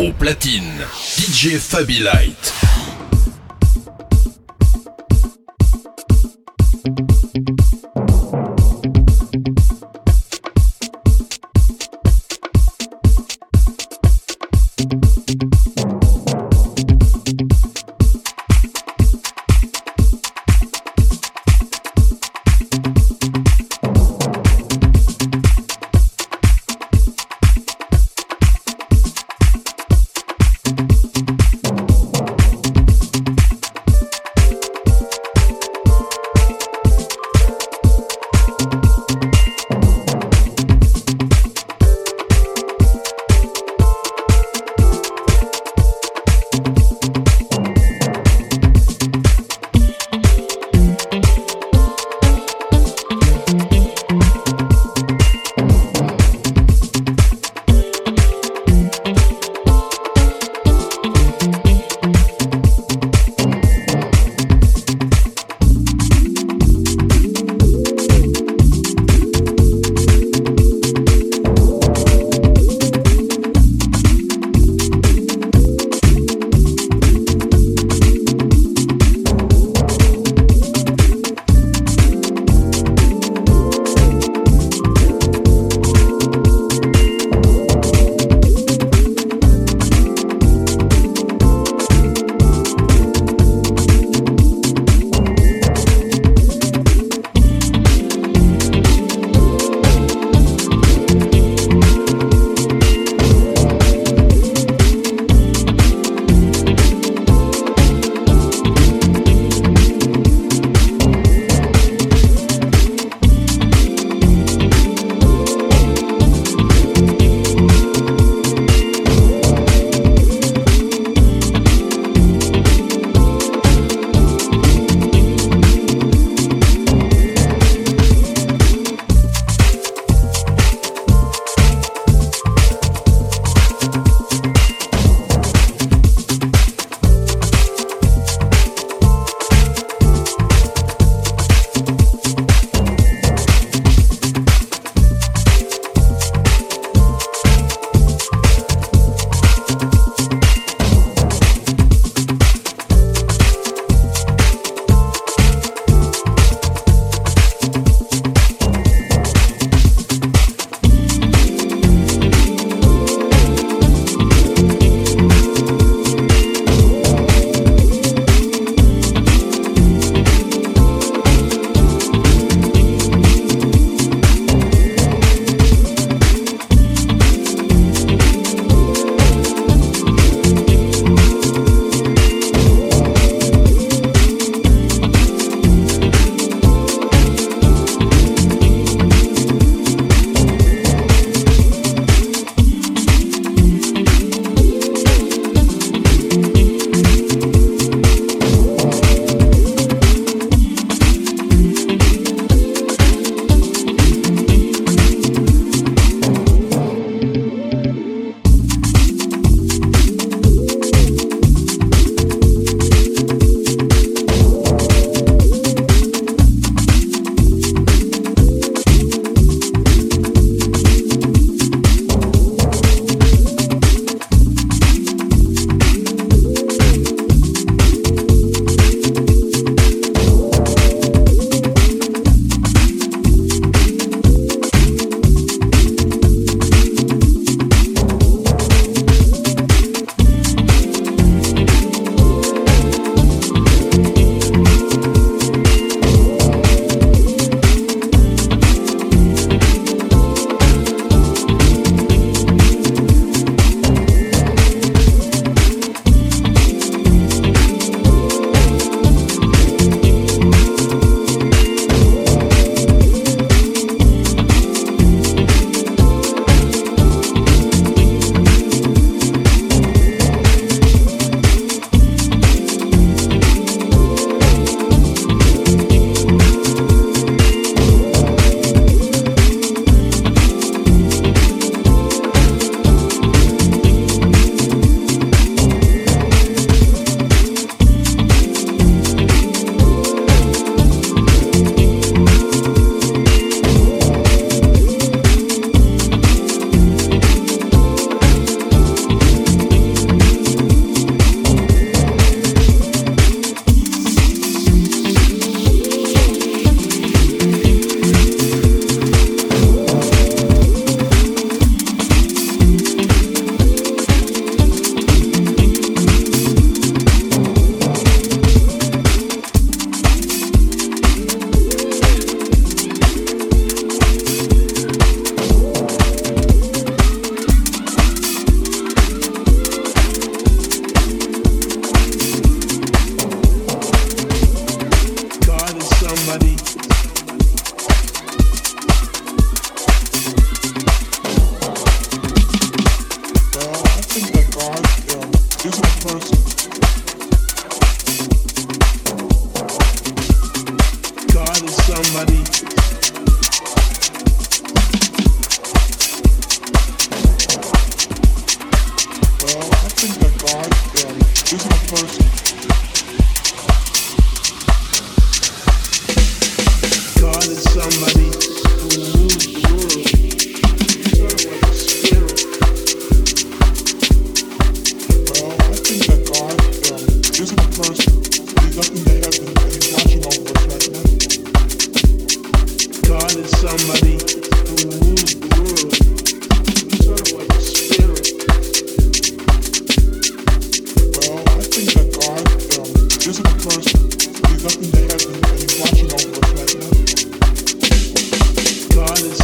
Au platine, DJ Fabi.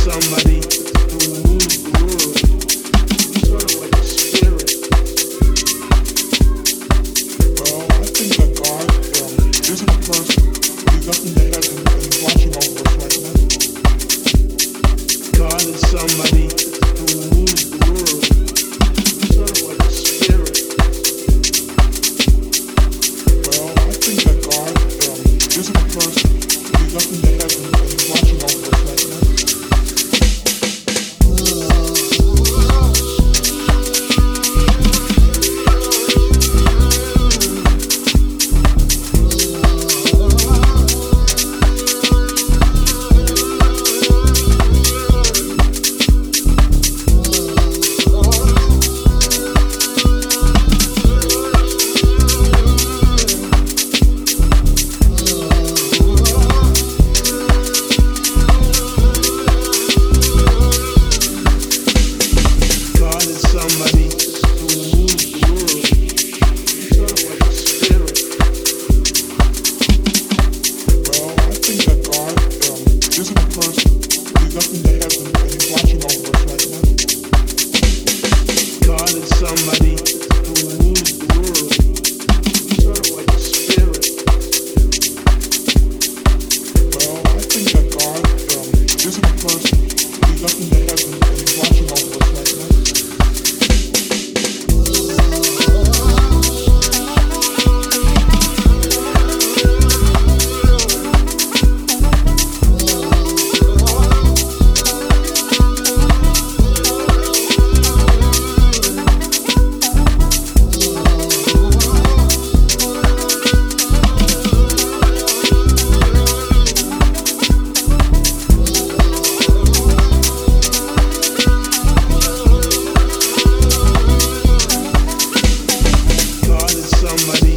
somebody. somebody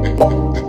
Thank.